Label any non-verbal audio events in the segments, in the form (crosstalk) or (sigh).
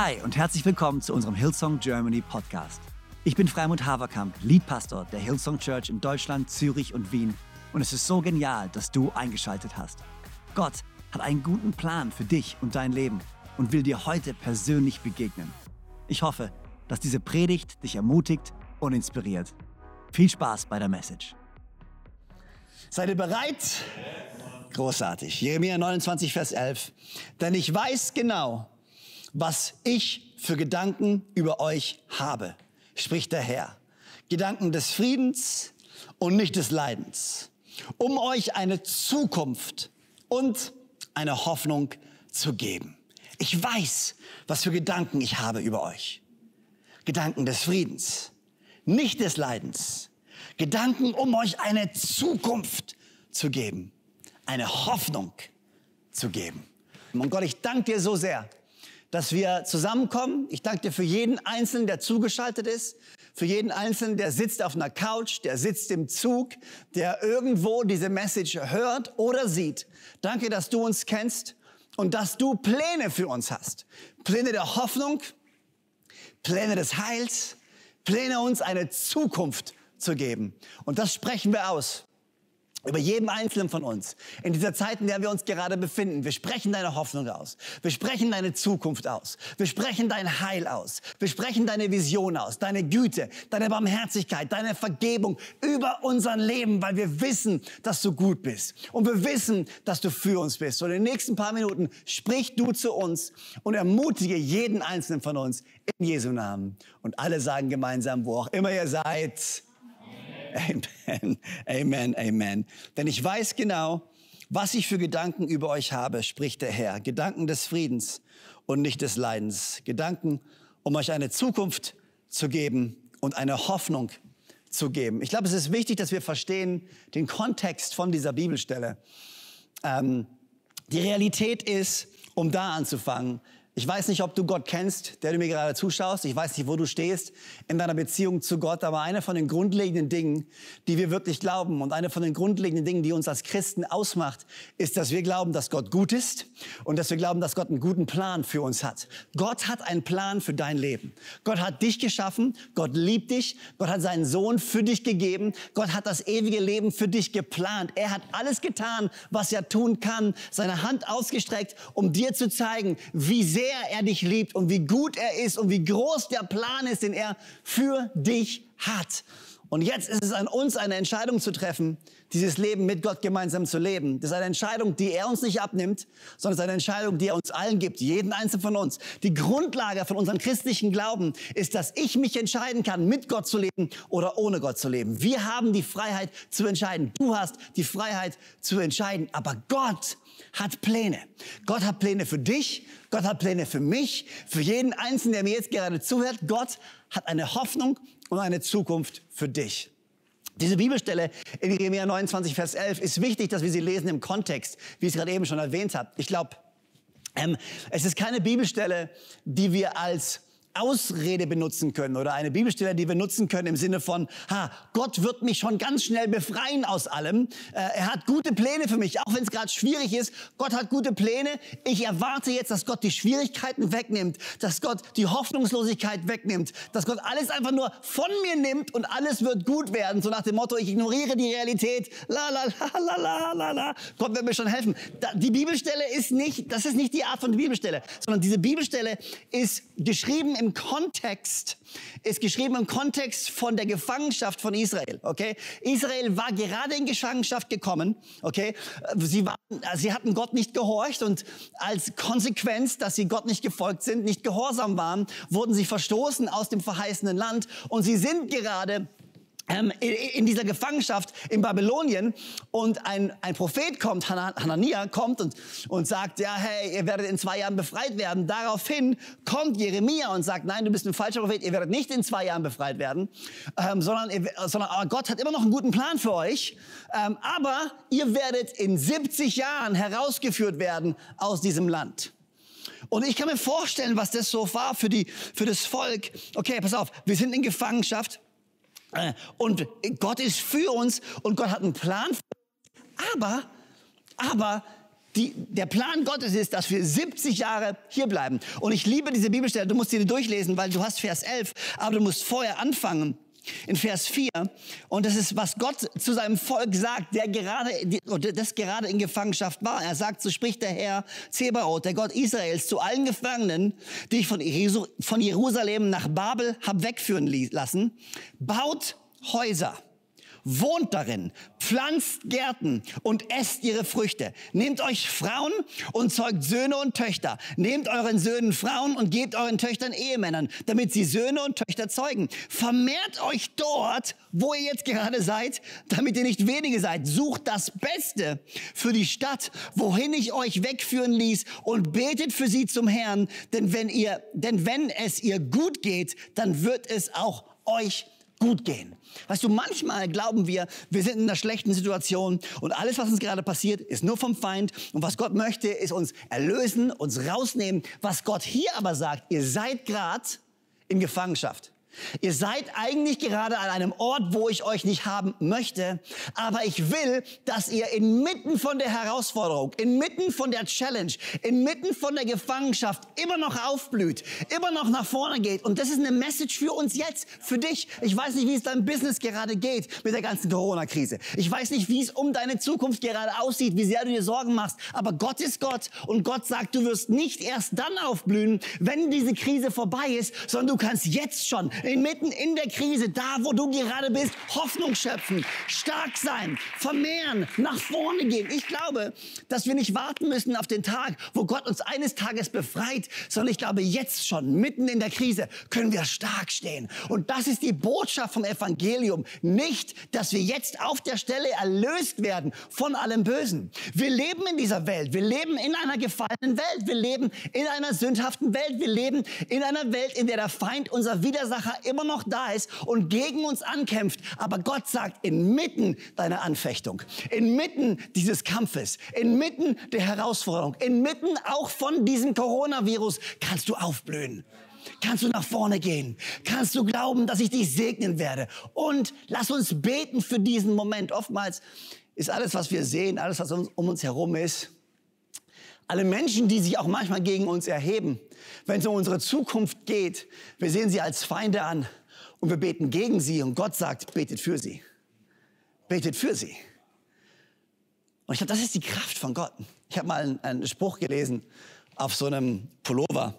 Hi und herzlich willkommen zu unserem Hillsong Germany Podcast. Ich bin Freimund Haverkamp, Leadpastor der Hillsong Church in Deutschland, Zürich und Wien und es ist so genial, dass du eingeschaltet hast. Gott hat einen guten Plan für dich und dein Leben und will dir heute persönlich begegnen. Ich hoffe, dass diese Predigt dich ermutigt und inspiriert. Viel Spaß bei der Message. Seid ihr bereit? Großartig. Jeremia 29, Vers 11. Denn ich weiß genau, was ich für Gedanken über euch habe, spricht der Herr. Gedanken des Friedens und nicht des Leidens, um euch eine Zukunft und eine Hoffnung zu geben. Ich weiß, was für Gedanken ich habe über euch. Gedanken des Friedens, nicht des Leidens. Gedanken, um euch eine Zukunft zu geben, eine Hoffnung zu geben. Und Gott, ich danke dir so sehr, dass wir zusammenkommen. Ich danke dir für jeden Einzelnen, der zugeschaltet ist, für jeden Einzelnen, der sitzt auf einer Couch, der sitzt im Zug, der irgendwo diese Message hört oder sieht. Danke, dass du uns kennst und dass du Pläne für uns hast. Pläne der Hoffnung, Pläne des Heils, Pläne uns eine Zukunft zu geben. Und das sprechen wir aus über jedem Einzelnen von uns. In dieser Zeit, in der wir uns gerade befinden. Wir sprechen deine Hoffnung aus. Wir sprechen deine Zukunft aus. Wir sprechen dein Heil aus. Wir sprechen deine Vision aus, deine Güte, deine Barmherzigkeit, deine Vergebung über unser Leben, weil wir wissen, dass du gut bist. Und wir wissen, dass du für uns bist. Und in den nächsten paar Minuten sprich du zu uns und ermutige jeden Einzelnen von uns in Jesu Namen. Und alle sagen gemeinsam, wo auch immer ihr seid, Amen, Amen, Amen. Denn ich weiß genau, was ich für Gedanken über euch habe, spricht der Herr. Gedanken des Friedens und nicht des Leidens. Gedanken, um euch eine Zukunft zu geben und eine Hoffnung zu geben. Ich glaube, es ist wichtig, dass wir verstehen den Kontext von dieser Bibelstelle. Ähm, die Realität ist, um da anzufangen, ich weiß nicht, ob du Gott kennst, der du mir gerade zuschaust. Ich weiß nicht, wo du stehst in deiner Beziehung zu Gott. Aber eine von den grundlegenden Dingen, die wir wirklich glauben und eine von den grundlegenden Dingen, die uns als Christen ausmacht, ist, dass wir glauben, dass Gott gut ist und dass wir glauben, dass Gott einen guten Plan für uns hat. Gott hat einen Plan für dein Leben. Gott hat dich geschaffen. Gott liebt dich. Gott hat seinen Sohn für dich gegeben. Gott hat das ewige Leben für dich geplant. Er hat alles getan, was er tun kann. Seine Hand ausgestreckt, um dir zu zeigen, wie sehr sehr er dich liebt und wie gut er ist und wie groß der Plan ist, den er für dich hat. Und jetzt ist es an uns, eine Entscheidung zu treffen, dieses Leben mit Gott gemeinsam zu leben. Das ist eine Entscheidung, die er uns nicht abnimmt, sondern es ist eine Entscheidung, die er uns allen gibt, jeden einzelnen von uns. Die Grundlage von unserem christlichen Glauben ist, dass ich mich entscheiden kann, mit Gott zu leben oder ohne Gott zu leben. Wir haben die Freiheit zu entscheiden. Du hast die Freiheit zu entscheiden. Aber Gott hat Pläne. Gott hat Pläne für dich, Gott hat Pläne für mich, für jeden Einzelnen, der mir jetzt gerade zuhört. Gott hat eine Hoffnung und eine Zukunft für dich. Diese Bibelstelle in Jeremia 29, Vers 11 ist wichtig, dass wir sie lesen im Kontext, wie ich es gerade eben schon erwähnt habe. Ich glaube, ähm, es ist keine Bibelstelle, die wir als Ausrede benutzen können oder eine Bibelstelle, die wir nutzen können im Sinne von, ha, Gott wird mich schon ganz schnell befreien aus allem. Äh, er hat gute Pläne für mich, auch wenn es gerade schwierig ist. Gott hat gute Pläne. Ich erwarte jetzt, dass Gott die Schwierigkeiten wegnimmt, dass Gott die Hoffnungslosigkeit wegnimmt, dass Gott alles einfach nur von mir nimmt und alles wird gut werden. So nach dem Motto, ich ignoriere die Realität. La la la la la la. Gott wird mir schon helfen. die Bibelstelle ist nicht, das ist nicht die Art von Bibelstelle, sondern diese Bibelstelle ist geschrieben im Kontext, ist geschrieben im Kontext von der Gefangenschaft von Israel, okay? Israel war gerade in Gefangenschaft gekommen, okay? Sie, waren, sie hatten Gott nicht gehorcht und als Konsequenz, dass sie Gott nicht gefolgt sind, nicht gehorsam waren, wurden sie verstoßen aus dem verheißenen Land und sie sind gerade in dieser Gefangenschaft in Babylonien und ein, ein Prophet kommt, Hanania kommt und, und sagt, ja, hey, ihr werdet in zwei Jahren befreit werden. Daraufhin kommt Jeremia und sagt, nein, du bist ein falscher Prophet, ihr werdet nicht in zwei Jahren befreit werden, ähm, sondern, sondern aber Gott hat immer noch einen guten Plan für euch, ähm, aber ihr werdet in 70 Jahren herausgeführt werden aus diesem Land. Und ich kann mir vorstellen, was das so war für, die, für das Volk. Okay, pass auf, wir sind in Gefangenschaft. Äh, und Gott ist für uns und Gott hat einen Plan. Aber, aber die, der Plan Gottes ist, dass wir 70 Jahre hier bleiben. Und ich liebe diese Bibelstelle. Du musst sie durchlesen, weil du hast Vers 11, aber du musst vorher anfangen in Vers 4. Und das ist, was Gott zu seinem Volk sagt, der gerade, das gerade in Gefangenschaft war. Er sagt, so spricht der Herr Zebaoth, der Gott Israels, zu allen Gefangenen, die ich von Jerusalem nach Babel hab wegführen lassen, baut Häuser wohnt darin, pflanzt Gärten und esst ihre Früchte. Nehmt euch Frauen und zeugt Söhne und Töchter. Nehmt euren Söhnen Frauen und gebt euren Töchtern Ehemännern, damit sie Söhne und Töchter zeugen. Vermehrt euch dort, wo ihr jetzt gerade seid, damit ihr nicht wenige seid. Sucht das Beste für die Stadt, wohin ich euch wegführen ließ und betet für sie zum Herrn, denn wenn ihr, denn wenn es ihr gut geht, dann wird es auch euch gut gehen. Weißt du, manchmal glauben wir, wir sind in einer schlechten Situation und alles, was uns gerade passiert, ist nur vom Feind. Und was Gott möchte, ist uns erlösen, uns rausnehmen. Was Gott hier aber sagt, ihr seid gerade in Gefangenschaft. Ihr seid eigentlich gerade an einem Ort, wo ich euch nicht haben möchte, aber ich will, dass ihr inmitten von der Herausforderung, inmitten von der Challenge, inmitten von der Gefangenschaft immer noch aufblüht, immer noch nach vorne geht. Und das ist eine Message für uns jetzt, für dich. Ich weiß nicht, wie es deinem Business gerade geht mit der ganzen Corona-Krise. Ich weiß nicht, wie es um deine Zukunft gerade aussieht, wie sehr du dir Sorgen machst. Aber Gott ist Gott und Gott sagt, du wirst nicht erst dann aufblühen, wenn diese Krise vorbei ist, sondern du kannst jetzt schon inmitten in der Krise, da wo du gerade bist, Hoffnung schöpfen, stark sein, vermehren, nach vorne gehen. Ich glaube, dass wir nicht warten müssen auf den Tag, wo Gott uns eines Tages befreit, sondern ich glaube, jetzt schon, mitten in der Krise, können wir stark stehen. Und das ist die Botschaft vom Evangelium. Nicht, dass wir jetzt auf der Stelle erlöst werden von allem Bösen. Wir leben in dieser Welt. Wir leben in einer gefallenen Welt. Wir leben in einer sündhaften Welt. Wir leben in einer Welt, in der der Feind, unser Widersacher, immer noch da ist und gegen uns ankämpft. Aber Gott sagt, inmitten deiner Anfechtung, inmitten dieses Kampfes, inmitten der Herausforderung, inmitten auch von diesem Coronavirus kannst du aufblühen. Kannst du nach vorne gehen? Kannst du glauben, dass ich dich segnen werde? Und lass uns beten für diesen Moment. Oftmals ist alles, was wir sehen, alles, was um uns herum ist, alle Menschen, die sich auch manchmal gegen uns erheben, wenn es um unsere Zukunft geht, wir sehen sie als Feinde an und wir beten gegen sie und Gott sagt, betet für sie. Betet für sie. Und ich glaube, das ist die Kraft von Gott. Ich habe mal einen, Spruch gelesen auf so einem Pullover.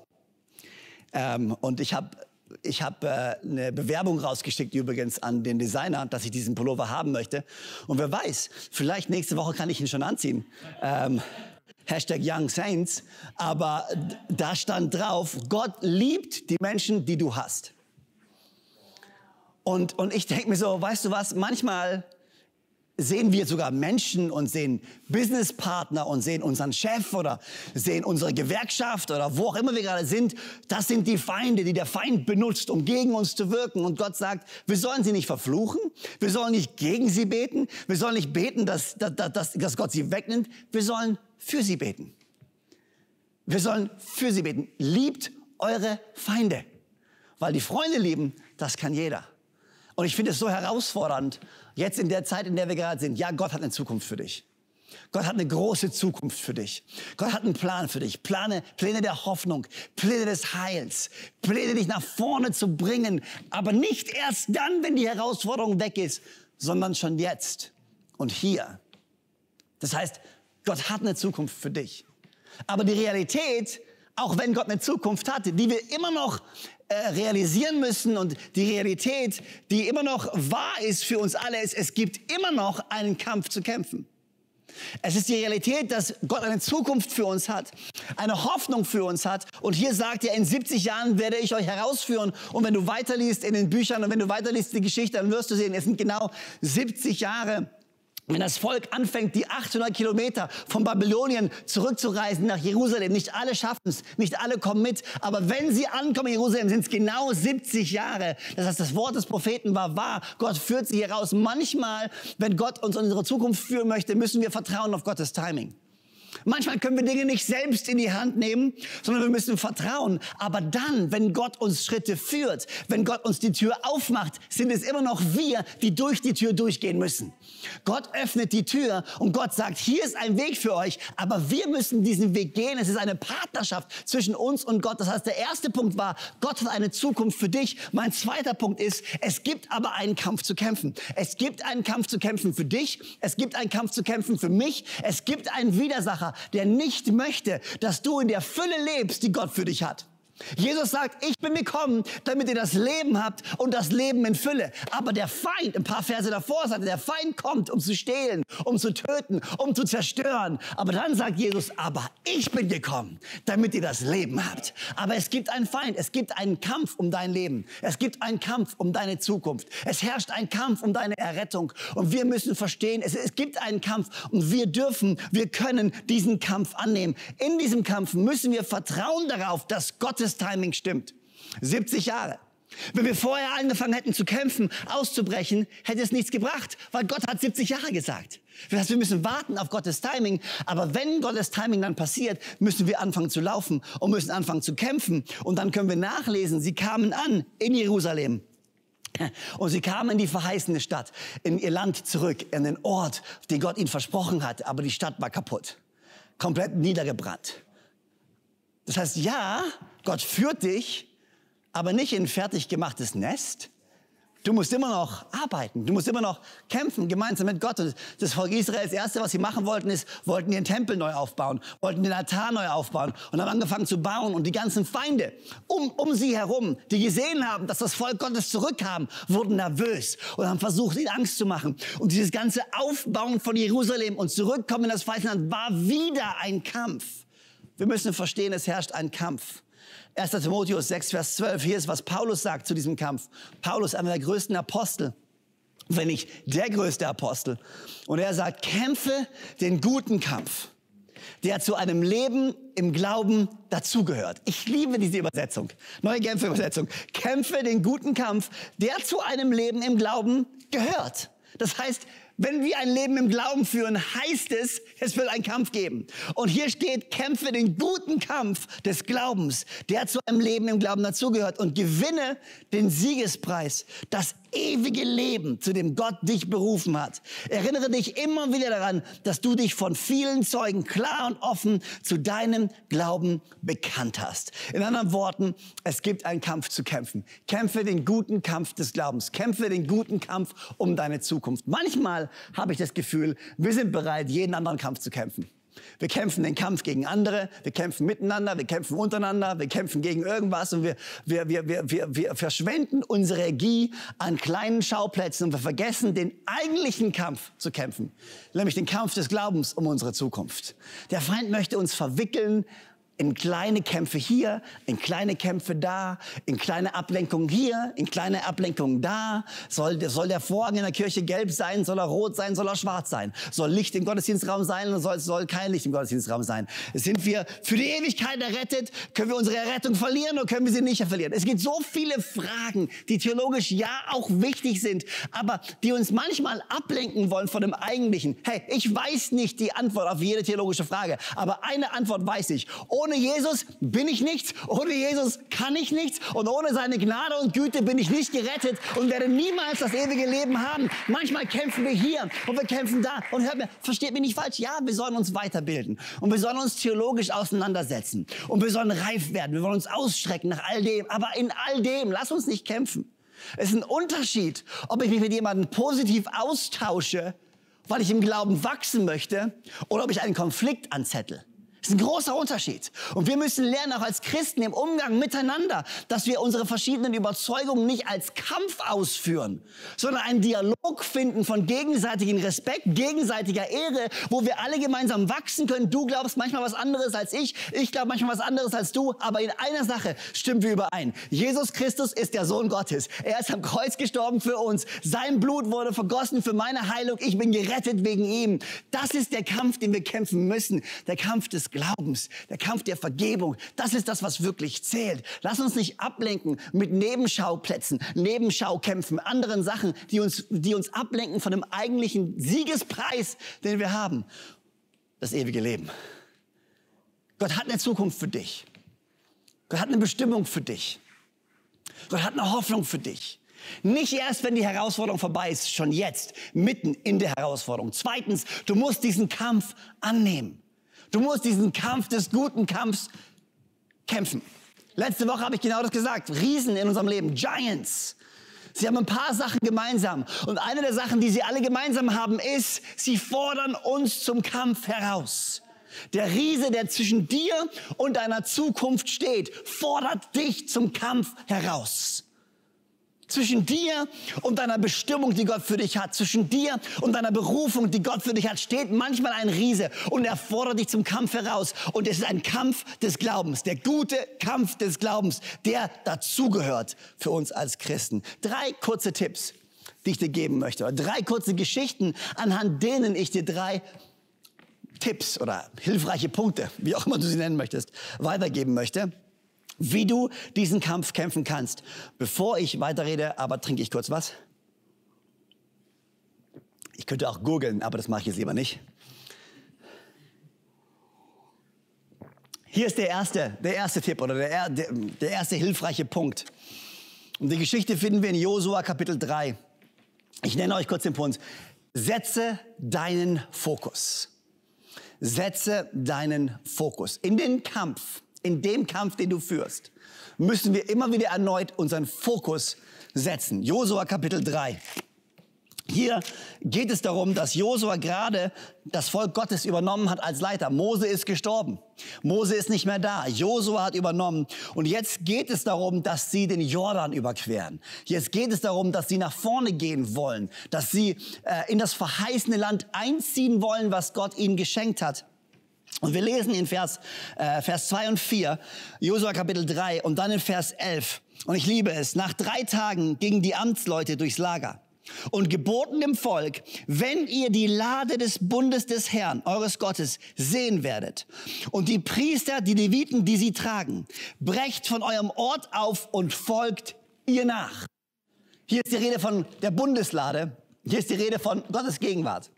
Ähm, und ich habe ich hab, äh, eine Bewerbung rausgeschickt übrigens an den Designer, dass ich diesen Pullover haben möchte. Und wer weiß, vielleicht nächste Woche kann ich ihn schon anziehen. Ähm, Hashtag Young Saints, aber da stand drauf, Gott liebt die Menschen, die du hast. Und, und ich denke mir so, weißt du was, manchmal sehen wir sogar Menschen und sehen Businesspartner und sehen unseren Chef oder sehen unsere Gewerkschaft oder wo auch immer wir gerade sind. Das sind die Feinde, die der Feind benutzt, um gegen uns zu wirken. Und Gott sagt, wir sollen sie nicht verfluchen, wir sollen nicht gegen sie beten, wir sollen nicht beten, dass, dass, dass, dass Gott sie wegnimmt, wir sollen für sie beten. Wir sollen für sie beten. Liebt eure Feinde. Weil die Freunde lieben, das kann jeder. Und ich finde es so herausfordernd, jetzt in der Zeit, in der wir gerade sind. Ja, Gott hat eine Zukunft für dich. Gott hat eine große Zukunft für dich. Gott hat einen Plan für dich. Plane, Pläne der Hoffnung, Pläne des Heils, Pläne, dich nach vorne zu bringen. Aber nicht erst dann, wenn die Herausforderung weg ist, sondern schon jetzt und hier. Das heißt, Gott hat eine Zukunft für dich. Aber die Realität, auch wenn Gott eine Zukunft hatte, die wir immer noch äh, realisieren müssen und die Realität, die immer noch wahr ist für uns alle, ist, es gibt immer noch einen Kampf zu kämpfen. Es ist die Realität, dass Gott eine Zukunft für uns hat, eine Hoffnung für uns hat. Und hier sagt er, in 70 Jahren werde ich euch herausführen. Und wenn du weiterliest in den Büchern und wenn du weiterliest die Geschichte, dann wirst du sehen, es sind genau 70 Jahre wenn das Volk anfängt, die 800 Kilometer von Babylonien zurückzureisen nach Jerusalem, nicht alle schaffen es, nicht alle kommen mit, aber wenn sie ankommen in Jerusalem, sind es genau 70 Jahre. Das heißt, das Wort des Propheten war wahr. Gott führt sie hier raus. Manchmal, wenn Gott uns in unsere Zukunft führen möchte, müssen wir vertrauen auf Gottes Timing. Manchmal können wir Dinge nicht selbst in die Hand nehmen, sondern wir müssen vertrauen. Aber dann, wenn Gott uns Schritte führt, wenn Gott uns die Tür aufmacht, sind es immer noch wir, die durch die Tür durchgehen müssen. Gott öffnet die Tür und Gott sagt, hier ist ein Weg für euch, aber wir müssen diesen Weg gehen. Es ist eine Partnerschaft zwischen uns und Gott. Das heißt, der erste Punkt war, Gott hat eine Zukunft für dich. Mein zweiter Punkt ist, es gibt aber einen Kampf zu kämpfen. Es gibt einen Kampf zu kämpfen für dich. Es gibt einen Kampf zu kämpfen für mich. Es gibt einen Widersacher, der nicht möchte, dass du in der Fülle lebst, die Gott für dich hat. Jesus sagt, ich bin gekommen, damit ihr das Leben habt und das Leben in Fülle. Aber der Feind, ein paar Verse davor sagte, der Feind kommt, um zu stehlen, um zu töten, um zu zerstören. Aber dann sagt Jesus, aber ich bin gekommen, damit ihr das Leben habt. Aber es gibt einen Feind, es gibt einen Kampf um dein Leben. Es gibt einen Kampf um deine Zukunft. Es herrscht ein Kampf um deine Errettung. Und wir müssen verstehen, es, es gibt einen Kampf und wir dürfen, wir können diesen Kampf annehmen. In diesem Kampf müssen wir vertrauen darauf, dass Gottes Gottes Timing stimmt. 70 Jahre. Wenn wir vorher angefangen hätten zu kämpfen, auszubrechen, hätte es nichts gebracht, weil Gott hat 70 Jahre gesagt. Das heißt, wir müssen warten auf Gottes Timing. Aber wenn Gottes Timing dann passiert, müssen wir anfangen zu laufen und müssen anfangen zu kämpfen. Und dann können wir nachlesen, sie kamen an in Jerusalem. Und sie kamen in die verheißene Stadt, in ihr Land zurück, in den Ort, den Gott ihnen versprochen hat. Aber die Stadt war kaputt. Komplett niedergebrannt. Das heißt, ja, Gott führt dich, aber nicht in ein fertig gemachtes Nest. Du musst immer noch arbeiten, du musst immer noch kämpfen gemeinsam mit Gott. Und das Volk Israel, das Erste, was sie machen wollten, ist, wollten ihren Tempel neu aufbauen, wollten den Altar neu aufbauen und haben angefangen zu bauen. Und die ganzen Feinde um, um sie herum, die gesehen haben, dass das Volk Gottes zurückkam, wurden nervös und haben versucht, ihnen Angst zu machen. Und dieses ganze Aufbauen von Jerusalem und Zurückkommen in das Feindland war wieder ein Kampf. Wir müssen verstehen, es herrscht ein Kampf. 1. Timotheus 6, Vers 12, hier ist, was Paulus sagt zu diesem Kampf. Paulus, einer der größten Apostel, wenn nicht der größte Apostel. Und er sagt, kämpfe den guten Kampf, der zu einem Leben im Glauben dazugehört. Ich liebe diese Übersetzung. Neue Genfer Übersetzung. Kämpfe den guten Kampf, der zu einem Leben im Glauben gehört. Das heißt, wenn wir ein Leben im Glauben führen, heißt es, es wird einen Kampf geben. Und hier steht, kämpfe den guten Kampf des Glaubens, der zu einem Leben im Glauben dazugehört und gewinne den Siegespreis, das ewige Leben, zu dem Gott dich berufen hat. Erinnere dich immer wieder daran, dass du dich von vielen Zeugen klar und offen zu deinem Glauben bekannt hast. In anderen Worten, es gibt einen Kampf zu kämpfen. Kämpfe den guten Kampf des Glaubens. Kämpfe den guten Kampf um deine Zukunft. Manchmal habe ich das Gefühl, wir sind bereit, jeden anderen Kampf zu kämpfen. Wir kämpfen den Kampf gegen andere, wir kämpfen miteinander, wir kämpfen untereinander, wir kämpfen gegen irgendwas und wir, wir, wir, wir, wir, wir verschwenden unsere Energie an kleinen Schauplätzen und wir vergessen, den eigentlichen Kampf zu kämpfen, nämlich den Kampf des Glaubens um unsere Zukunft. Der Feind möchte uns verwickeln in kleine Kämpfe hier, in kleine Kämpfe da, in kleine Ablenkungen hier, in kleine Ablenkungen da. Soll, soll der Vorhang in der Kirche gelb sein? Soll er rot sein? Soll er schwarz sein? Soll Licht im Gottesdienstraum sein oder soll, soll kein Licht im Gottesdienstraum sein? Sind wir für die Ewigkeit errettet? Können wir unsere Errettung verlieren oder können wir sie nicht verlieren? Es gibt so viele Fragen, die theologisch ja auch wichtig sind, aber die uns manchmal ablenken wollen von dem Eigentlichen. Hey, ich weiß nicht die Antwort auf jede theologische Frage, aber eine Antwort weiß ich. Ohne ohne Jesus bin ich nichts, ohne Jesus kann ich nichts und ohne seine Gnade und Güte bin ich nicht gerettet und werde niemals das ewige Leben haben. Manchmal kämpfen wir hier und wir kämpfen da und hört mir, versteht mich nicht falsch, ja, wir sollen uns weiterbilden und wir sollen uns theologisch auseinandersetzen und wir sollen reif werden, wir wollen uns ausstrecken nach all dem, aber in all dem, lass uns nicht kämpfen. Es ist ein Unterschied, ob ich mich mit jemandem positiv austausche, weil ich im Glauben wachsen möchte, oder ob ich einen Konflikt anzettel. Das ist ein großer Unterschied. Und wir müssen lernen, auch als Christen im Umgang miteinander, dass wir unsere verschiedenen Überzeugungen nicht als Kampf ausführen, sondern einen Dialog finden von gegenseitigem Respekt, gegenseitiger Ehre, wo wir alle gemeinsam wachsen können. Du glaubst manchmal was anderes als ich, ich glaube manchmal was anderes als du, aber in einer Sache stimmen wir überein. Jesus Christus ist der Sohn Gottes. Er ist am Kreuz gestorben für uns. Sein Blut wurde vergossen für meine Heilung. Ich bin gerettet wegen ihm. Das ist der Kampf, den wir kämpfen müssen. Der Kampf des Glaubens, der Kampf der Vergebung, das ist das, was wirklich zählt. Lass uns nicht ablenken mit Nebenschauplätzen, Nebenschaukämpfen, anderen Sachen, die uns, die uns ablenken von dem eigentlichen Siegespreis, den wir haben. Das ewige Leben. Gott hat eine Zukunft für dich. Gott hat eine Bestimmung für dich. Gott hat eine Hoffnung für dich. Nicht erst, wenn die Herausforderung vorbei ist, schon jetzt, mitten in der Herausforderung. Zweitens, du musst diesen Kampf annehmen. Du musst diesen Kampf des guten Kampfs kämpfen. Letzte Woche habe ich genau das gesagt. Riesen in unserem Leben, Giants. Sie haben ein paar Sachen gemeinsam. Und eine der Sachen, die sie alle gemeinsam haben, ist, sie fordern uns zum Kampf heraus. Der Riese, der zwischen dir und deiner Zukunft steht, fordert dich zum Kampf heraus. Zwischen dir und deiner Bestimmung, die Gott für dich hat, zwischen dir und deiner Berufung, die Gott für dich hat, steht manchmal ein Riese und er fordert dich zum Kampf heraus. Und es ist ein Kampf des Glaubens, der gute Kampf des Glaubens, der dazugehört für uns als Christen. Drei kurze Tipps, die ich dir geben möchte, oder drei kurze Geschichten, anhand denen ich dir drei Tipps oder hilfreiche Punkte, wie auch immer du sie nennen möchtest, weitergeben möchte wie du diesen Kampf kämpfen kannst. Bevor ich weiterrede, aber trinke ich kurz was. Ich könnte auch googeln, aber das mache ich jetzt lieber nicht. Hier ist der erste, der erste Tipp oder der, der, der erste hilfreiche Punkt. Und die Geschichte finden wir in Josua Kapitel 3. Ich nenne euch kurz den Punkt. Setze deinen Fokus. Setze deinen Fokus in den Kampf in dem Kampf, den du führst, müssen wir immer wieder erneut unseren Fokus setzen. Josua Kapitel 3. Hier geht es darum, dass Josua gerade das Volk Gottes übernommen hat als Leiter. Mose ist gestorben. Mose ist nicht mehr da. Josua hat übernommen. Und jetzt geht es darum, dass sie den Jordan überqueren. Jetzt geht es darum, dass sie nach vorne gehen wollen, dass sie äh, in das verheißene Land einziehen wollen, was Gott ihnen geschenkt hat. Und wir lesen in Vers, äh, Vers 2 und 4, Josua Kapitel 3 und dann in Vers 11. Und ich liebe es. Nach drei Tagen gingen die Amtsleute durchs Lager und geboten dem Volk, wenn ihr die Lade des Bundes des Herrn, eures Gottes, sehen werdet und die Priester, die Leviten, die sie tragen, brecht von eurem Ort auf und folgt ihr nach. Hier ist die Rede von der Bundeslade. Hier ist die Rede von Gottes Gegenwart.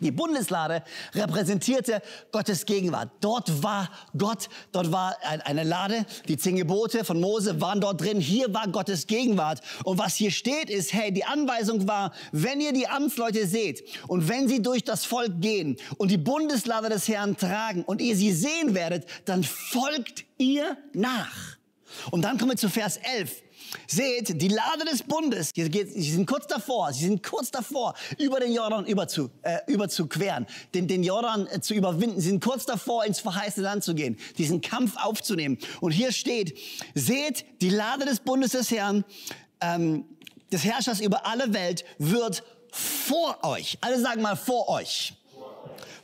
Die Bundeslade repräsentierte Gottes Gegenwart. Dort war Gott, dort war eine Lade, die zehn Gebote von Mose waren dort drin. Hier war Gottes Gegenwart. Und was hier steht ist, hey, die Anweisung war, wenn ihr die Amtsleute seht und wenn sie durch das Volk gehen und die Bundeslade des Herrn tragen und ihr sie sehen werdet, dann folgt ihr nach. Und dann kommen wir zu Vers 11. Seht, die Lade des Bundes, sie sind kurz davor, sie sind kurz davor, über den Jordan über zu, äh, überzuqueren, den, den Jordan äh, zu überwinden. Sie sind kurz davor, ins verheißene Land zu gehen, diesen Kampf aufzunehmen. Und hier steht, seht, die Lade des Bundes des Herrn, ähm, des Herrschers über alle Welt, wird vor euch, alle sagen mal vor euch,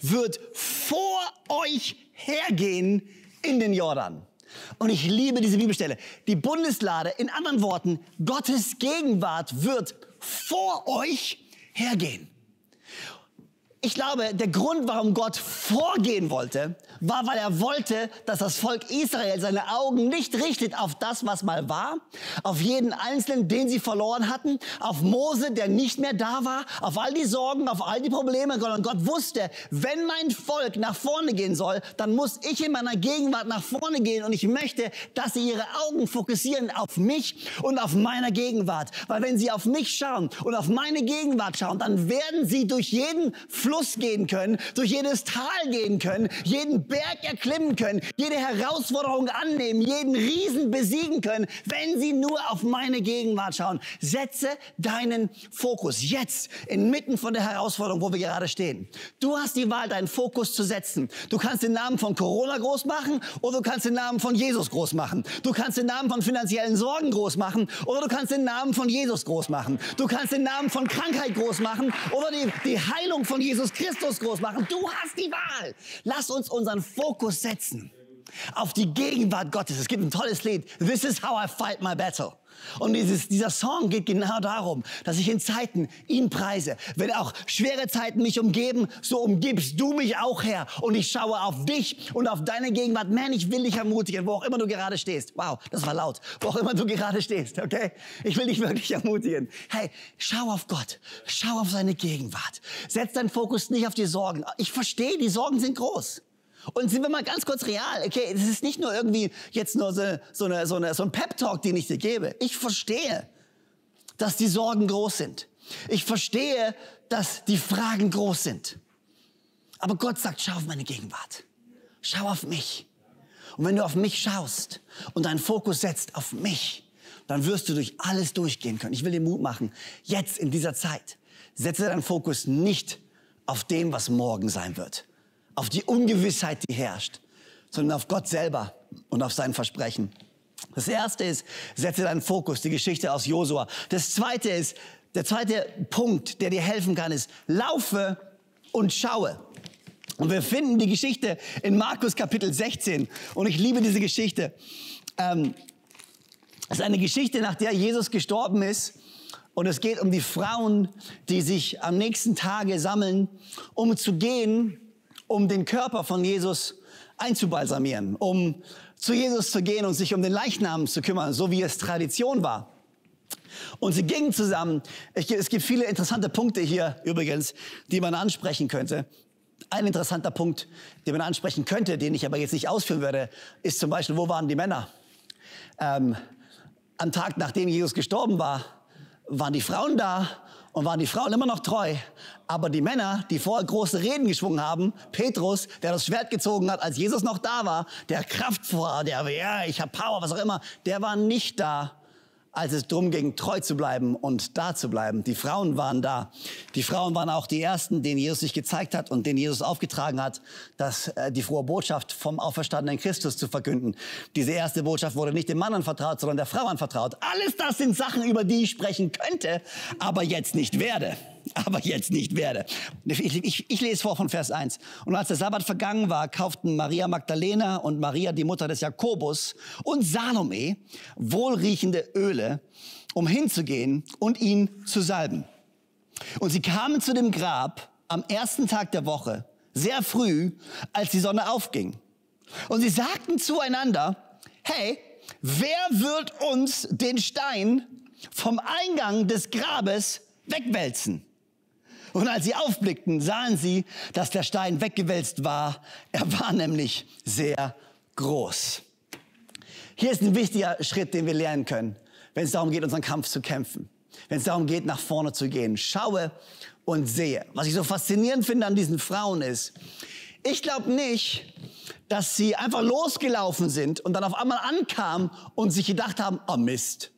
wird vor euch hergehen in den Jordan. Und ich liebe diese Bibelstelle. Die Bundeslade, in anderen Worten, Gottes Gegenwart wird vor euch hergehen. Ich glaube, der Grund, warum Gott vorgehen wollte, war, weil er wollte, dass das Volk Israel seine Augen nicht richtet auf das, was mal war, auf jeden Einzelnen, den sie verloren hatten, auf Mose, der nicht mehr da war, auf all die Sorgen, auf all die Probleme, sondern Gott wusste, wenn mein Volk nach vorne gehen soll, dann muss ich in meiner Gegenwart nach vorne gehen und ich möchte, dass sie ihre Augen fokussieren auf mich und auf meiner Gegenwart. Weil wenn sie auf mich schauen und auf meine Gegenwart schauen, dann werden sie durch jeden Fluss gehen können, durch jedes Tal gehen können, jeden Berg erklimmen können, jede Herausforderung annehmen, jeden Riesen besiegen können, wenn sie nur auf meine Gegenwart schauen. Setze deinen Fokus jetzt inmitten von der Herausforderung, wo wir gerade stehen. Du hast die Wahl, deinen Fokus zu setzen. Du kannst den Namen von Corona groß machen oder du kannst den Namen von Jesus groß machen. Du kannst den Namen von finanziellen Sorgen groß machen oder du kannst den Namen von Jesus groß machen. Du kannst den Namen von Krankheit groß machen oder die, die Heilung von Jesus Christus groß machen. Du hast die Wahl. Lass uns unseren Fokus setzen auf die Gegenwart Gottes. Es gibt ein tolles Lied. This is how I fight my battle. Und dieses, dieser Song geht genau darum, dass ich in Zeiten ihn preise. Wenn auch schwere Zeiten mich umgeben, so umgibst du mich auch her. Und ich schaue auf dich und auf deine Gegenwart. Man, ich will dich ermutigen, wo auch immer du gerade stehst. Wow, das war laut. Wo auch immer du gerade stehst, okay? Ich will dich wirklich ermutigen. Hey, schau auf Gott. Schau auf seine Gegenwart. Setz deinen Fokus nicht auf die Sorgen. Ich verstehe, die Sorgen sind groß. Und sind wir mal ganz kurz real, okay, das ist nicht nur irgendwie jetzt nur so, so, eine, so, eine, so ein Pep-Talk, den ich dir gebe. Ich verstehe, dass die Sorgen groß sind. Ich verstehe, dass die Fragen groß sind. Aber Gott sagt, schau auf meine Gegenwart. Schau auf mich. Und wenn du auf mich schaust und deinen Fokus setzt auf mich, dann wirst du durch alles durchgehen können. Ich will dir Mut machen, jetzt in dieser Zeit, setze deinen Fokus nicht auf dem, was morgen sein wird, auf die Ungewissheit, die herrscht, sondern auf Gott selber und auf sein Versprechen. Das erste ist, setze deinen Fokus, die Geschichte aus Josua. Das zweite ist, der zweite Punkt, der dir helfen kann, ist, laufe und schaue. Und wir finden die Geschichte in Markus Kapitel 16. Und ich liebe diese Geschichte. Ähm, es ist eine Geschichte, nach der Jesus gestorben ist. Und es geht um die Frauen, die sich am nächsten Tage sammeln, um zu gehen, um den Körper von Jesus einzubalsamieren, um zu Jesus zu gehen und sich um den Leichnam zu kümmern, so wie es Tradition war. Und sie gingen zusammen. Es gibt viele interessante Punkte hier übrigens, die man ansprechen könnte. Ein interessanter Punkt, den man ansprechen könnte, den ich aber jetzt nicht ausführen werde, ist zum Beispiel, wo waren die Männer? Ähm, am Tag, nachdem Jesus gestorben war, waren die Frauen da und waren die Frauen immer noch treu. Aber die Männer, die vorher große Reden geschwungen haben, Petrus, der das Schwert gezogen hat, als Jesus noch da war, der Kraft war, der, ja, ich habe Power, was auch immer, der war nicht da als es darum ging, treu zu bleiben und da zu bleiben. Die Frauen waren da. Die Frauen waren auch die Ersten, denen Jesus sich gezeigt hat und denen Jesus aufgetragen hat, dass äh, die frohe Botschaft vom auferstandenen Christus zu verkünden. Diese erste Botschaft wurde nicht dem Mann anvertraut, sondern der Frau anvertraut. Alles das sind Sachen, über die ich sprechen könnte, aber jetzt nicht werde (laughs) aber jetzt nicht werde. Ich, ich, ich, lese vor von Vers 1. Und als der Sabbat vergangen war, kauften Maria Magdalena und Maria, die Mutter des Jakobus, und Salome wohlriechende Öle, um hinzugehen und ihn zu salben. Und sie kamen zu dem Grab am ersten Tag der Woche, sehr früh, als die Sonne aufging. Und sie sagten zueinander, hey, wer wird uns den Stein vom Eingang des Grabes wegwälzen? Und als sie aufblickten, sahen sie, dass der Stein weggewälzt war. Er war nämlich sehr groß. Hier ist ein wichtiger Schritt, den wir lernen können, wenn es darum geht, unseren Kampf zu kämpfen. Wenn es darum geht, nach vorne zu gehen. Schaue und sehe. Was ich so faszinierend finde an diesen Frauen ist, ich glaube nicht, dass sie einfach losgelaufen sind und dann auf einmal ankamen und sich gedacht haben, oh Mist,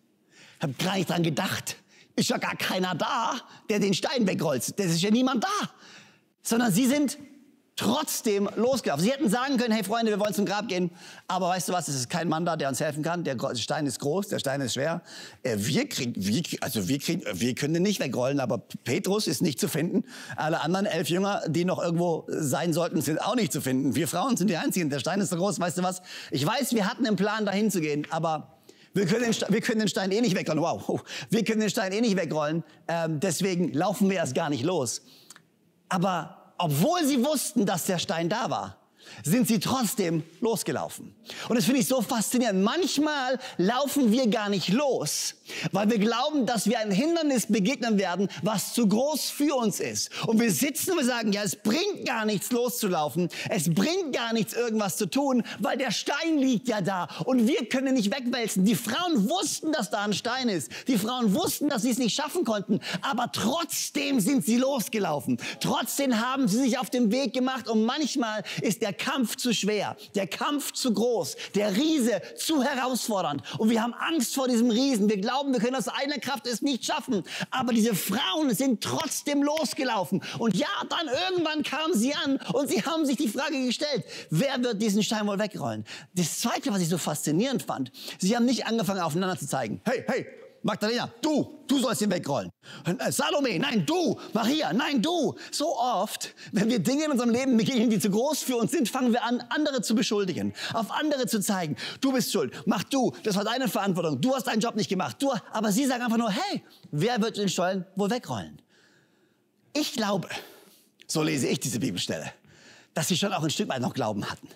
ich habe gar nicht dran gedacht ist ja gar keiner da, der den Stein wegrollt. Das ist ja niemand da. Sondern sie sind trotzdem losgelaufen. Sie hätten sagen können, hey Freunde, wir wollen zum Grab gehen, aber weißt du was, es ist kein Mann da, der uns helfen kann. Der Stein ist groß, der Stein ist schwer. Äh, wir kriegen, wir, also wir kriegen, wir können den nicht wegrollen, aber Petrus ist nicht zu finden. Alle anderen elf Jünger, die noch irgendwo sein sollten, sind auch nicht zu finden. Wir Frauen sind die einzigen. Der Stein ist so groß, weißt du was? Ich weiß, wir hatten einen Plan, dahin zu gehen, aber wir können, den, wir können den Stein eh nicht wegrollen. Wow, wir können den Stein eh nicht wegrollen. Ähm, deswegen laufen wir erst gar nicht los. Aber obwohl sie wussten, dass der Stein da war, sind sie trotzdem losgelaufen. Und das finde ich so faszinierend. Manchmal laufen wir gar nicht los, weil wir glauben, dass wir ein Hindernis begegnen werden, was zu groß für uns ist. Und wir sitzen und wir sagen, ja, es bringt gar nichts loszulaufen. Es bringt gar nichts irgendwas zu tun, weil der Stein liegt ja da und wir können nicht wegwälzen. Die Frauen wussten, dass da ein Stein ist. Die Frauen wussten, dass sie es nicht schaffen konnten. Aber trotzdem sind sie losgelaufen. Trotzdem haben sie sich auf den Weg gemacht und manchmal ist der Kampf zu schwer, der Kampf zu groß, der Riese zu herausfordernd. Und wir haben Angst vor diesem Riesen. Wir glauben, wir können aus eigener Kraft es nicht schaffen. Aber diese Frauen sind trotzdem losgelaufen. Und ja, dann irgendwann kamen sie an und sie haben sich die Frage gestellt, wer wird diesen Stein wohl wegrollen? Das Zweite, was ich so faszinierend fand, sie haben nicht angefangen, aufeinander zu zeigen. Hey, hey, Magdalena, du, du sollst ihn wegrollen. Äh, Salome, nein, du. Maria, nein, du. So oft, wenn wir Dinge in unserem Leben begegnen, die zu groß für uns sind, fangen wir an, andere zu beschuldigen, auf andere zu zeigen. Du bist schuld, mach du, das war deine Verantwortung, du hast deinen Job nicht gemacht. Du, aber sie sagen einfach nur, hey, wer wird den Stollen wohl wegrollen? Ich glaube, so lese ich diese Bibelstelle, dass sie schon auch ein Stück weit noch Glauben hatten.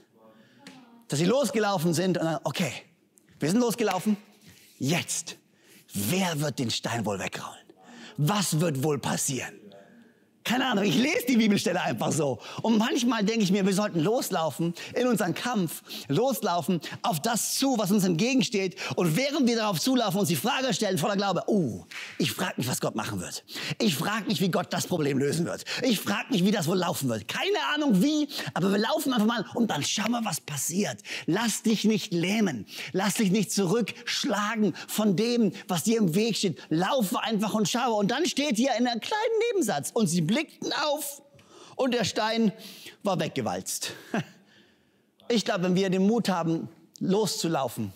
Dass sie losgelaufen sind und dann, okay, wir sind losgelaufen, jetzt Wer wird den Stein wohl wegrollen? Was wird wohl passieren? Keine Ahnung, ich lese die Bibelstelle einfach so. Und manchmal denke ich mir, wir sollten loslaufen in unseren Kampf, loslaufen auf das zu, was uns entgegensteht. Und während wir darauf zulaufen, uns die Frage stellen voller Glaube, oh, ich frage mich, was Gott machen wird. Ich frage mich, wie Gott das Problem lösen wird. Ich frage mich, wie das wohl laufen wird. Keine Ahnung wie, aber wir laufen einfach mal und dann schauen wir, was passiert. Lass dich nicht lähmen. Lass dich nicht zurückschlagen von dem, was dir im Weg steht. Laufe einfach und schaue. Und dann steht hier in einem kleinen Nebensatz, und sie blickten auf und der Stein war weggewalzt. (laughs) Ich glaube, wenn wir den Mut haben, loszulaufen,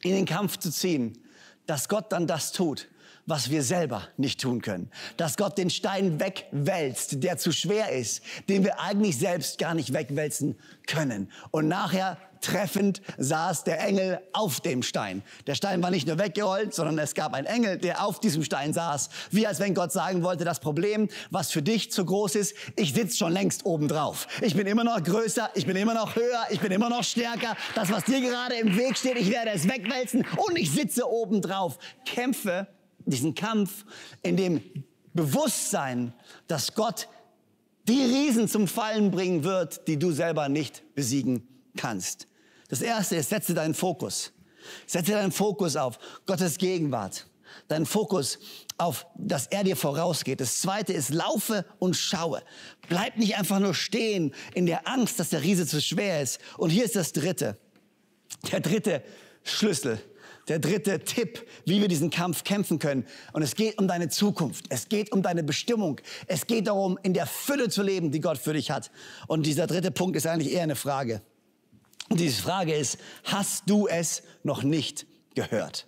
in den Kampf zu ziehen, dass Gott dann das tut, was wir selber nicht tun können. Dass Gott den Stein wegwälzt, der zu schwer ist, den wir eigentlich selbst gar nicht wegwälzen können. Und nachher treffend saß der Engel auf dem Stein. Der Stein war nicht nur weggerollt, sondern es gab einen Engel, der auf diesem Stein saß. Wie als wenn Gott sagen wollte, das Problem, was für dich zu groß ist, ich sitze schon längst oben drauf. Ich bin immer noch größer, ich bin immer noch höher, ich bin immer noch stärker. Das, was dir gerade im Weg steht, ich werde es wegwälzen und ich sitze oben drauf. Kämpfe diesen Kampf in dem Bewusstsein, dass Gott die Riesen zum Fallen bringen wird, die du selber nicht besiegen kannst. Das erste ist, setze deinen Fokus. Setze deinen Fokus auf Gottes Gegenwart. Deinen Fokus auf, dass er dir vorausgeht. Das zweite ist, laufe und schaue. Bleib nicht einfach nur stehen in der Angst, dass der Riese zu schwer ist. Und hier ist das dritte. Der dritte Schlüssel der dritte Tipp, wie wir diesen Kampf kämpfen können. Und es geht um deine Zukunft. Es geht um deine Bestimmung. Es geht darum, in der Fülle zu leben, die Gott für dich hat. Und dieser dritte Punkt ist eigentlich eher eine Frage. Und diese Frage ist, hast du es noch nicht gehört?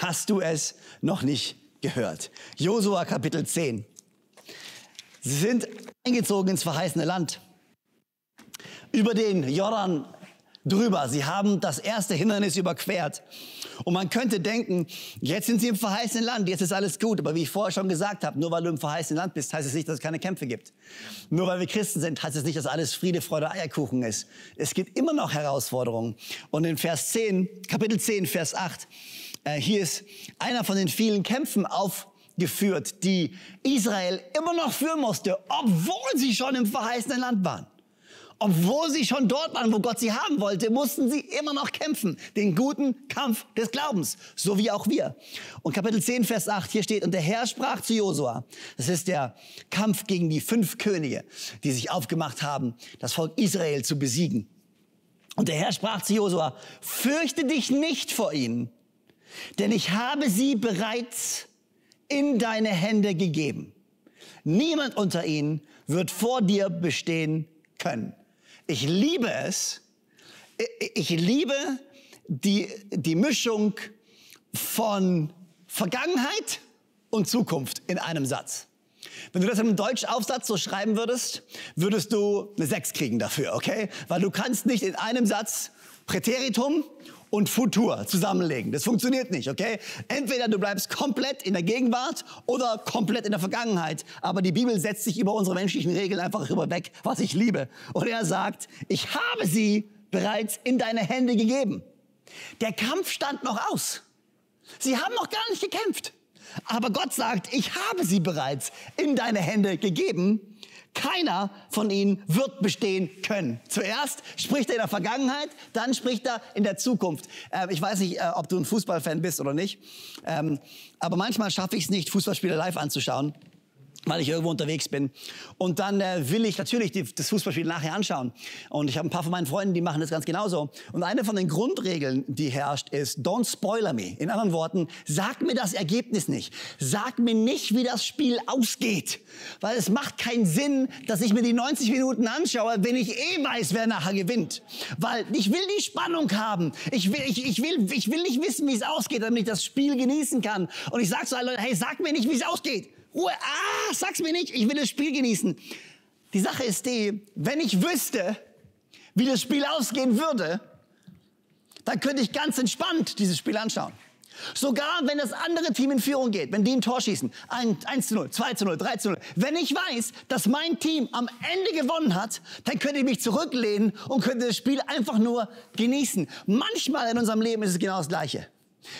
Hast du es noch nicht gehört? Josua Kapitel 10. Sie sind eingezogen ins verheißene Land. Über den Jordan drüber. Sie haben das erste Hindernis überquert. Und man könnte denken, jetzt sind sie im verheißenen Land, jetzt ist alles gut. Aber wie ich vorher schon gesagt habe, nur weil du im verheißenen Land bist, heißt es nicht, dass es keine Kämpfe gibt. Nur weil wir Christen sind, heißt es nicht, dass alles Friede, Freude, Eierkuchen ist. Es gibt immer noch Herausforderungen. Und in Vers 10, Kapitel 10, Vers 8, äh, hier ist einer von den vielen Kämpfen aufgeführt, die Israel immer noch führen musste, obwohl sie schon im verheißenen Land waren. Obwohl sie schon dort waren, wo Gott sie haben wollte, mussten sie immer noch kämpfen. Den guten Kampf des Glaubens. So wie auch wir. Und Kapitel 10, Vers 8, hier steht, und der Herr sprach zu Josua. Das ist der Kampf gegen die fünf Könige, die sich aufgemacht haben, das Volk Israel zu besiegen. Und der Herr sprach zu Josua, fürchte dich nicht vor ihnen, denn ich habe sie bereits in deine Hände gegeben. Niemand unter ihnen wird vor dir bestehen können. Ich liebe es. Ich liebe die, die Mischung von Vergangenheit und Zukunft in einem Satz. Wenn du das im Deutschaufsatz so schreiben würdest, würdest du eine 6 kriegen dafür, okay? Weil du kannst nicht in einem Satz Präteritum und Futur zusammenlegen. Das funktioniert nicht, okay? Entweder du bleibst komplett in der Gegenwart oder komplett in der Vergangenheit. Aber die Bibel setzt sich über unsere menschlichen Regeln einfach weg, was ich liebe. Und er sagt, ich habe sie bereits in deine Hände gegeben. Der Kampf stand noch aus. Sie haben noch gar nicht gekämpft. Aber Gott sagt, ich habe sie bereits in deine Hände gegeben. Keiner von ihnen wird bestehen können. Zuerst spricht er in der Vergangenheit, dann spricht er in der Zukunft. Äh, ich weiß nicht, äh, ob du ein Fußballfan bist oder nicht, ähm, aber manchmal schaffe ich es nicht, Fußballspiele live anzuschauen weil ich irgendwo unterwegs bin. Und dann äh, will ich natürlich die, das Fußballspiel nachher anschauen. Und ich habe ein paar von meinen Freunden, die machen das ganz genauso. Und eine von den Grundregeln, die herrscht, ist, don't spoiler me. In anderen Worten, sag mir das Ergebnis nicht. Sag mir nicht, wie das Spiel ausgeht. Weil es macht keinen Sinn, dass ich mir die 90 Minuten anschaue, wenn ich eh weiß, wer nachher gewinnt. Weil ich will die Spannung haben. Ich will, ich, ich will, ich will nicht wissen, wie es ausgeht, damit ich das Spiel genießen kann. Und ich sage zu allen Leuten, hey, sag mir nicht, wie es ausgeht. Ruhe, ah, sag's mir nicht, ich will das Spiel genießen. Die Sache ist die, wenn ich wüsste, wie das Spiel ausgehen würde, dann könnte ich ganz entspannt dieses Spiel anschauen. Sogar wenn das andere Team in Führung geht, wenn die ein Tor schießen, 1 zu 0, 2 zu 0, 3 zu 0. Wenn ich weiß, dass mein Team am Ende gewonnen hat, dann könnte ich mich zurücklehnen und könnte das Spiel einfach nur genießen. Manchmal in unserem Leben ist es genau das Gleiche.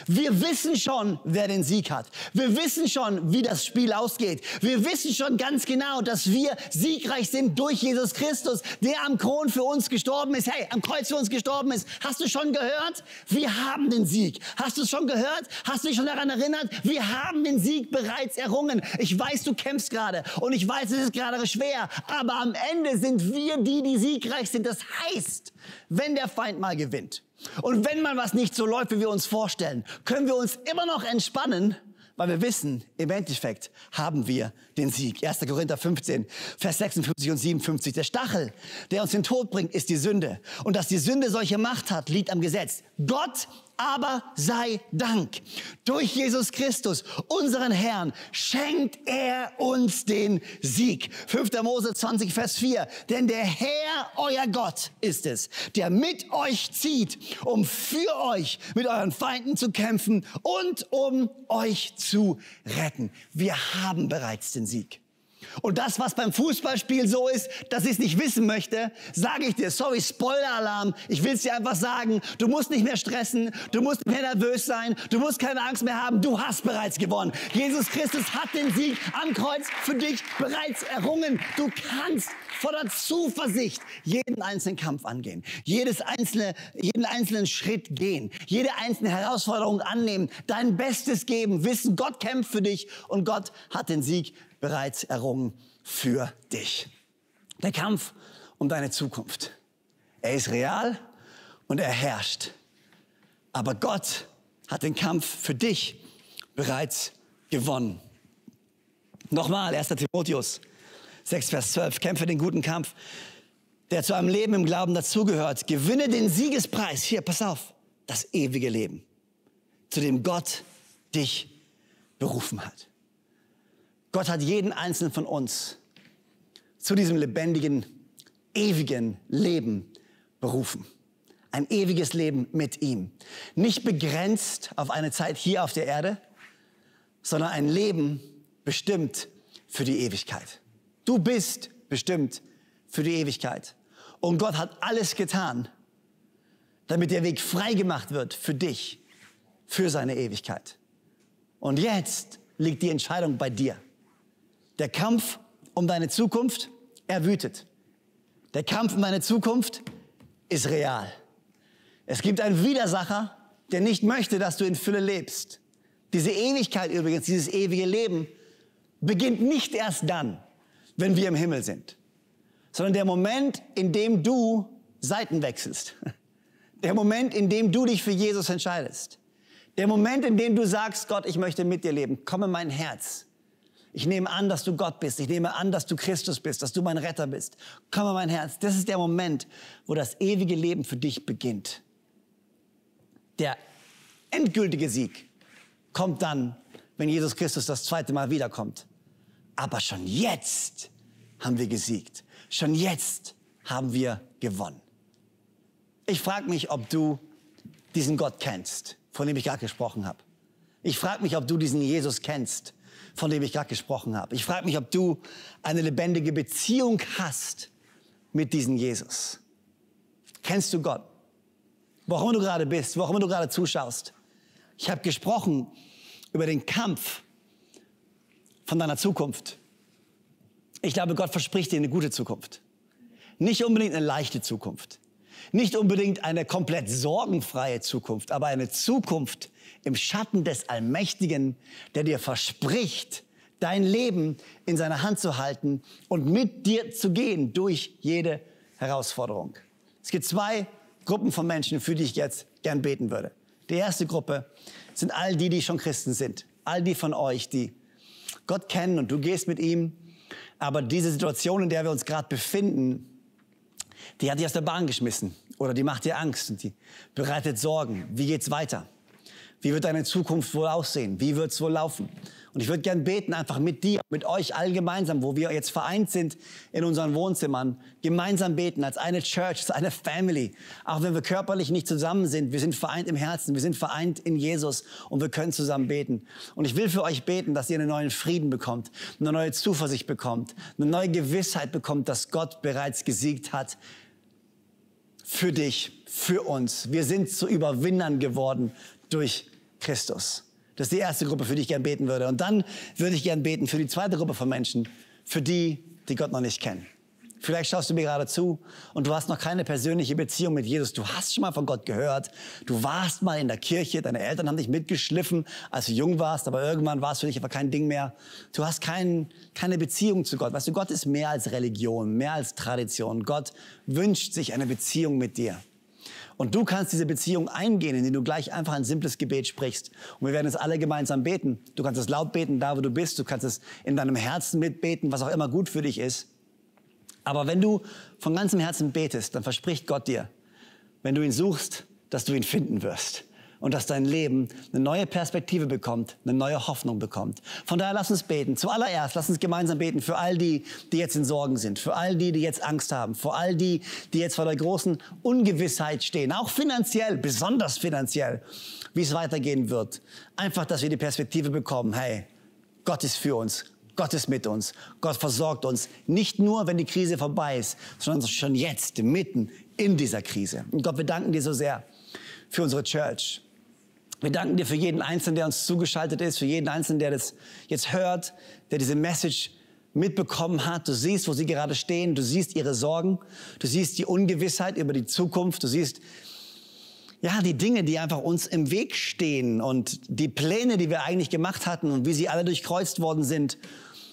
Wir wissen schon, wer den Sieg hat. Wir wissen schon, wie das Spiel ausgeht. Wir wissen schon ganz genau, dass wir siegreich sind durch Jesus Christus, der am Kron für uns gestorben ist. Hey, am Kreuz für uns gestorben ist. Hast du schon gehört? Wir haben den Sieg. Hast du es schon gehört? Hast du dich schon daran erinnert? Wir haben den Sieg bereits errungen. Ich weiß, du kämpfst gerade und ich weiß, es ist gerade schwer, aber am Ende sind wir die, die siegreich sind. Das heißt, wenn der Feind mal gewinnt, und wenn mal was nicht so läuft, wie wir uns vorstellen, können wir uns immer noch entspannen, weil wir wissen, im Endeffekt haben wir den Sieg. 1. Korinther 15, Vers 56 und 57. Der Stachel, der uns den Tod bringt, ist die Sünde. Und dass die Sünde solche Macht hat, liegt am Gesetz. Gott aber sei Dank. Durch Jesus Christus, unseren Herrn, schenkt er uns den Sieg. 5. Mose 20, Vers 4. Denn der Herr, euer Gott, ist es, der mit euch zieht, um für euch mit euren Feinden zu kämpfen und um euch zu retten. Wir haben bereits den Sieg. Und das, was beim Fußballspiel so ist, dass ich es nicht wissen möchte, sage ich dir, sorry, Spoiler-Alarm, ich will es dir einfach sagen, du musst nicht mehr stressen, du musst nicht mehr nervös sein, du musst keine Angst mehr haben, du hast bereits gewonnen. Jesus Christus hat den Sieg am Kreuz für dich bereits errungen. Du kannst voller Zuversicht jeden einzelnen Kampf angehen, jedes einzelne, jeden einzelnen Schritt gehen, jede einzelne Herausforderung annehmen, dein Bestes geben, wissen, Gott kämpft für dich und Gott hat den Sieg bereits errungen für dich. Der Kampf um deine Zukunft. Er ist real und er herrscht. Aber Gott hat den Kampf für dich bereits gewonnen. Nochmal, 1. Timotheus 6, Vers 12. Kämpfe den guten Kampf, der zu einem Leben im Glauben dazugehört. Gewinne den Siegespreis. Hier, pass auf. Das ewige Leben, zu dem Gott dich berufen hat. Gott hat jeden einzelnen von uns zu diesem lebendigen, ewigen Leben berufen. Ein ewiges Leben mit ihm. Nicht begrenzt auf eine Zeit hier auf der Erde, sondern ein Leben bestimmt für die Ewigkeit. Du bist bestimmt für die Ewigkeit. Und Gott hat alles getan, damit der Weg frei gemacht wird für dich, für seine Ewigkeit. Und jetzt liegt die Entscheidung bei dir. Der Kampf um deine Zukunft, er wütet. Der Kampf um deine Zukunft ist real. Es gibt einen Widersacher, der nicht möchte, dass du in Fülle lebst. Diese Ewigkeit übrigens, dieses ewige Leben, beginnt nicht erst dann, wenn wir im Himmel sind, sondern der Moment, in dem du Seiten wechselst. (laughs) Der Moment, in dem du dich für Jesus entscheidest. Der Moment, in dem du sagst, Gott, ich möchte mit dir leben. Komm in mein Herz. Ich nehme an, dass du Gott bist. Ich nehme an, dass du Christus bist, dass du mein Retter bist. Komm in mein Herz. Das ist der Moment, wo das ewige Leben für dich beginnt. Der endgültige Sieg kommt dann, wenn Jesus Christus das zweite Mal wiederkommt. Aber schon jetzt haben wir gesiegt. Schon jetzt haben wir gewonnen. Ich frage mich, ob du diesen Gott kennst, von dem ich gerade gesprochen habe. Ich frage mich, ob du diesen Jesus kennst, von dem ich gerade gesprochen habe. Ich frage mich, ob du eine lebendige Beziehung hast mit diesem Jesus. Kennst du Gott? Immer du gerade bist, immer du gerade zuschaust. Ich habe gesprochen über den Kampf von deiner Zukunft. Ich glaube, Gott verspricht dir eine gute Zukunft. Nicht unbedingt eine leichte Zukunft. Nicht unbedingt eine komplett sorgenfreie Zukunft, aber eine Zukunft, im Schatten des Allmächtigen, der dir verspricht, dein Leben in seiner Hand zu halten und mit dir zu gehen durch jede Herausforderung. Es gibt zwei Gruppen von Menschen, für die ich jetzt gern beten würde. Die erste Gruppe sind all die, die schon Christen sind. All die von euch, die Gott kennen und du gehst mit ihm. Aber diese Situation, in der wir uns gerade befinden, die hat dich aus der Bahn geschmissen oder die macht dir Angst und die bereitet Sorgen. Wie geht's weiter? Wie wird deine Zukunft wohl aussehen? Wie wird es wohl laufen? Und ich würde gern beten, einfach mit dir, mit euch allen gemeinsam, wo wir jetzt vereint sind in unseren Wohnzimmern, gemeinsam beten als eine Church, als eine Family. Auch wenn wir körperlich nicht zusammen sind, wir sind vereint im Herzen, wir sind vereint in Jesus und wir können zusammen beten. Und ich will für euch beten, dass ihr einen neuen Frieden bekommt, eine neue Zuversicht bekommt, eine neue Gewissheit bekommt, dass Gott bereits gesiegt hat für dich, für uns. Wir sind zu Überwindern geworden durch Christus. Das ist die erste Gruppe, für die ich gern beten würde. Und dann würde ich gern beten für die zweite Gruppe von Menschen, für die, die Gott noch nicht kennen. Vielleicht schaust du mir gerade zu und du hast noch keine persönliche Beziehung mit Jesus. Du hast schon mal von Gott gehört. Du warst mal in der Kirche. Deine Eltern haben dich mitgeschliffen, als du jung warst. Aber irgendwann war es für dich aber kein Ding mehr. Du hast kein, keine Beziehung zu Gott. Weißt du, Gott ist mehr als Religion, mehr als Tradition. Gott wünscht sich eine Beziehung mit dir. Und du kannst diese Beziehung eingehen, indem du gleich einfach ein simples Gebet sprichst. Und wir werden es alle gemeinsam beten. Du kannst es laut beten, da wo du bist. Du kannst es in deinem Herzen mitbeten, was auch immer gut für dich ist. Aber wenn du von ganzem Herzen betest, dann verspricht Gott dir, wenn du ihn suchst, dass du ihn finden wirst und dass dein Leben eine neue Perspektive bekommt, eine neue Hoffnung bekommt. Von daher lass uns beten. Zuallererst lass uns gemeinsam beten für all die, die jetzt in Sorgen sind, für all die, die jetzt Angst haben, für all die, die jetzt vor der großen Ungewissheit stehen, auch finanziell, besonders finanziell, wie es weitergehen wird. Einfach, dass wir die Perspektive bekommen, hey, Gott ist für uns, Gott ist mit uns. Gott versorgt uns. Nicht nur, wenn die Krise vorbei ist, sondern schon jetzt, mitten in dieser Krise. Und Gott, wir danken dir so sehr für unsere Church. Wir danken dir für jeden Einzelnen, der uns zugeschaltet ist, für jeden Einzelnen, der das jetzt hört, der diese Message mitbekommen hat. Du siehst, wo sie gerade stehen. Du siehst ihre Sorgen. Du siehst die Ungewissheit über die Zukunft. Du siehst, ja, die Dinge, die einfach uns im Weg stehen und die Pläne, die wir eigentlich gemacht hatten und wie sie alle durchkreuzt worden sind.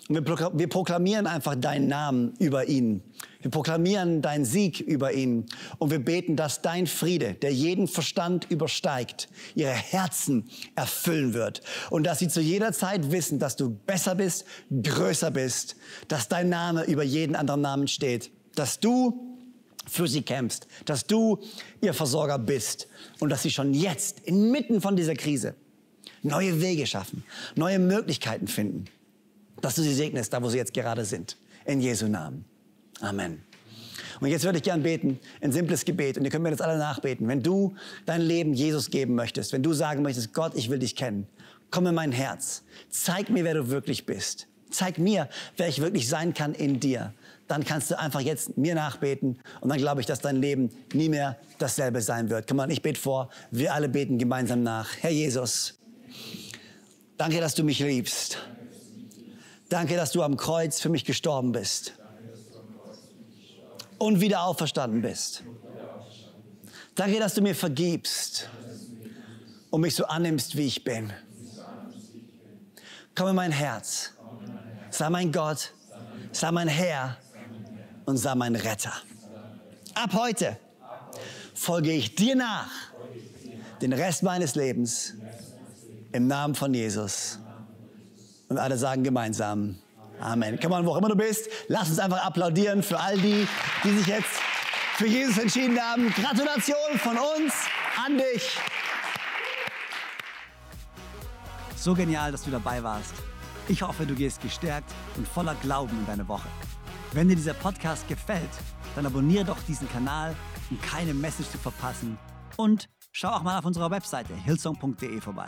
Und wir proklamieren einfach deinen Namen über ihn. Wir proklamieren deinen Sieg über ihn. Und wir beten, dass dein Friede, der jeden Verstand übersteigt, ihre Herzen erfüllen wird. Und dass sie zu jeder Zeit wissen, dass du besser bist, größer bist, dass dein Name über jeden anderen Namen steht. Dass du für sie kämpfst, dass du ihr Versorger bist und dass sie schon jetzt inmitten von dieser Krise neue Wege schaffen, neue Möglichkeiten finden dass du sie segnest, da wo sie jetzt gerade sind. In Jesu Namen. Amen. Und jetzt würde ich gern beten, ein simples Gebet. Und ihr könnt mir das alle nachbeten. Wenn du dein Leben Jesus geben möchtest, wenn du sagen möchtest, Gott, ich will dich kennen, komm in mein Herz. Zeig mir, wer du wirklich bist. Zeig mir, wer ich wirklich sein kann in dir. Dann kannst du einfach jetzt mir nachbeten und dann glaube ich, dass dein Leben nie mehr dasselbe sein wird. Komm mal, ich bete vor. Wir alle beten gemeinsam nach. Herr Jesus, danke, dass du mich liebst. Danke, dass du am Kreuz für mich gestorben bist. Und wieder auferstanden bist. Danke, dass du mir vergibst und mich so annimmst, wie ich bin. Komm in mein Herz. Sei mein Gott, sei mein Herr und sei mein Retter. Ab heute folge ich dir nach den Rest meines Lebens im Namen von Jesus. Und alle sagen gemeinsam Amen. Komm on, wo auch immer du bist, lass uns einfach applaudieren für all die, die sich jetzt für Jesus entschieden haben. Gratulation von uns an dich. So genial, dass du dabei warst. Ich hoffe, du gehst gestärkt und voller Glauben in deine Woche. Wenn dir dieser Podcast gefällt, dann abonniere doch diesen Kanal, um keine Message zu verpassen. Und schau auch mal auf unserer Webseite hillsong.de vorbei.